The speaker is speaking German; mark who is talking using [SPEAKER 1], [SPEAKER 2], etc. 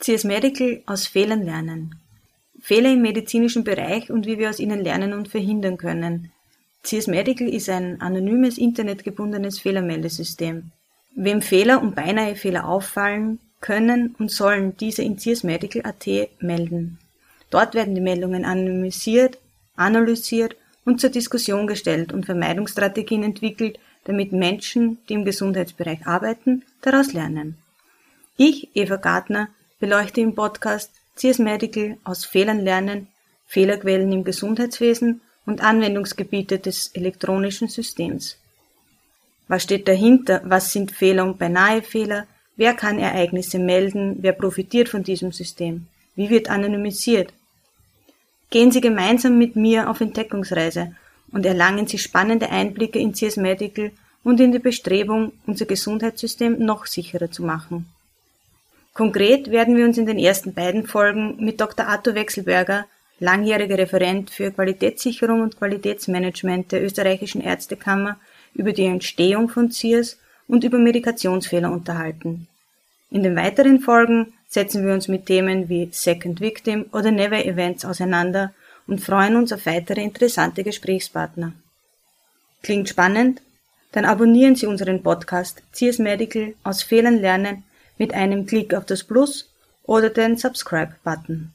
[SPEAKER 1] CS Medical aus Fehlern lernen. Fehler im medizinischen Bereich und wie wir aus ihnen lernen und verhindern können. CS Medical ist ein anonymes internetgebundenes Fehlermeldesystem. Wem Fehler und beinahe Fehler auffallen, können und sollen diese in CS Medical.at melden. Dort werden die Meldungen anonymisiert, analysiert und zur Diskussion gestellt und Vermeidungsstrategien entwickelt, damit Menschen, die im Gesundheitsbereich arbeiten, daraus lernen. Ich, Eva Gartner, beleuchte im Podcast CS Medical aus Fehlern lernen, Fehlerquellen im Gesundheitswesen und Anwendungsgebiete des elektronischen Systems. Was steht dahinter? Was sind Fehler und beinahe Fehler? Wer kann Ereignisse melden? Wer profitiert von diesem System? Wie wird anonymisiert? Gehen Sie gemeinsam mit mir auf Entdeckungsreise und erlangen Sie spannende Einblicke in CS Medical und in die Bestrebung, unser Gesundheitssystem noch sicherer zu machen. Konkret werden wir uns in den ersten beiden Folgen mit Dr. Arthur Wechselberger, langjähriger Referent für Qualitätssicherung und Qualitätsmanagement der österreichischen Ärztekammer, über die Entstehung von CIRS und über Medikationsfehler unterhalten. In den weiteren Folgen setzen wir uns mit Themen wie Second Victim oder Never Events auseinander und freuen uns auf weitere interessante Gesprächspartner. Klingt spannend? Dann abonnieren Sie unseren Podcast CS Medical aus Fehlern lernen mit einem Klick auf das Plus oder den Subscribe-Button.